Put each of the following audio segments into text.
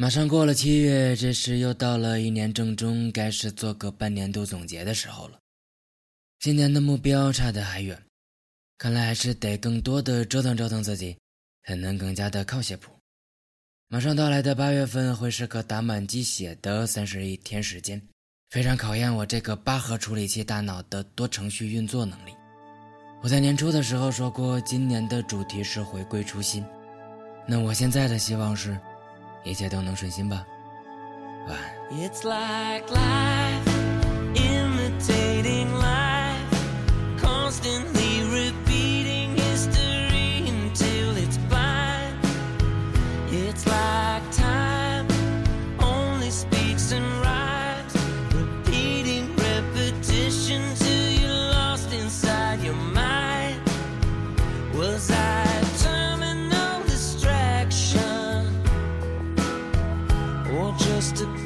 马上过了七月，这时又到了一年正中，该是做个半年度总结的时候了。今年的目标差得还远，看来还是得更多的折腾折腾自己，才能更加的靠写谱。马上到来的八月份会是个打满鸡血的三十一天时间，非常考验我这个八核处理器大脑的多程序运作能力。我在年初的时候说过，今年的主题是回归初心，那我现在的希望是。一切都能顺心吧，晚安。be life,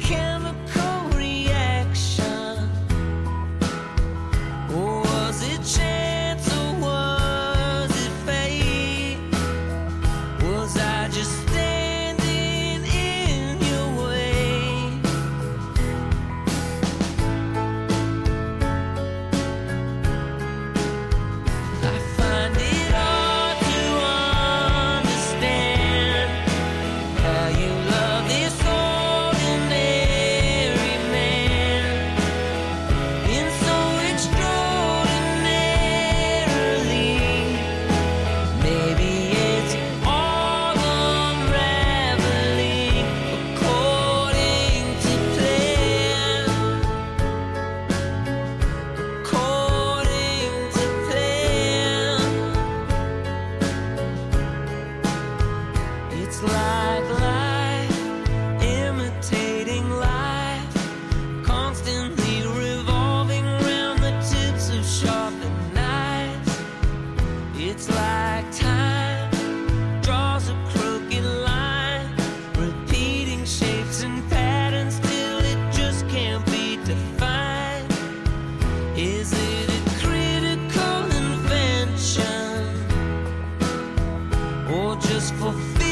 chemical fulfill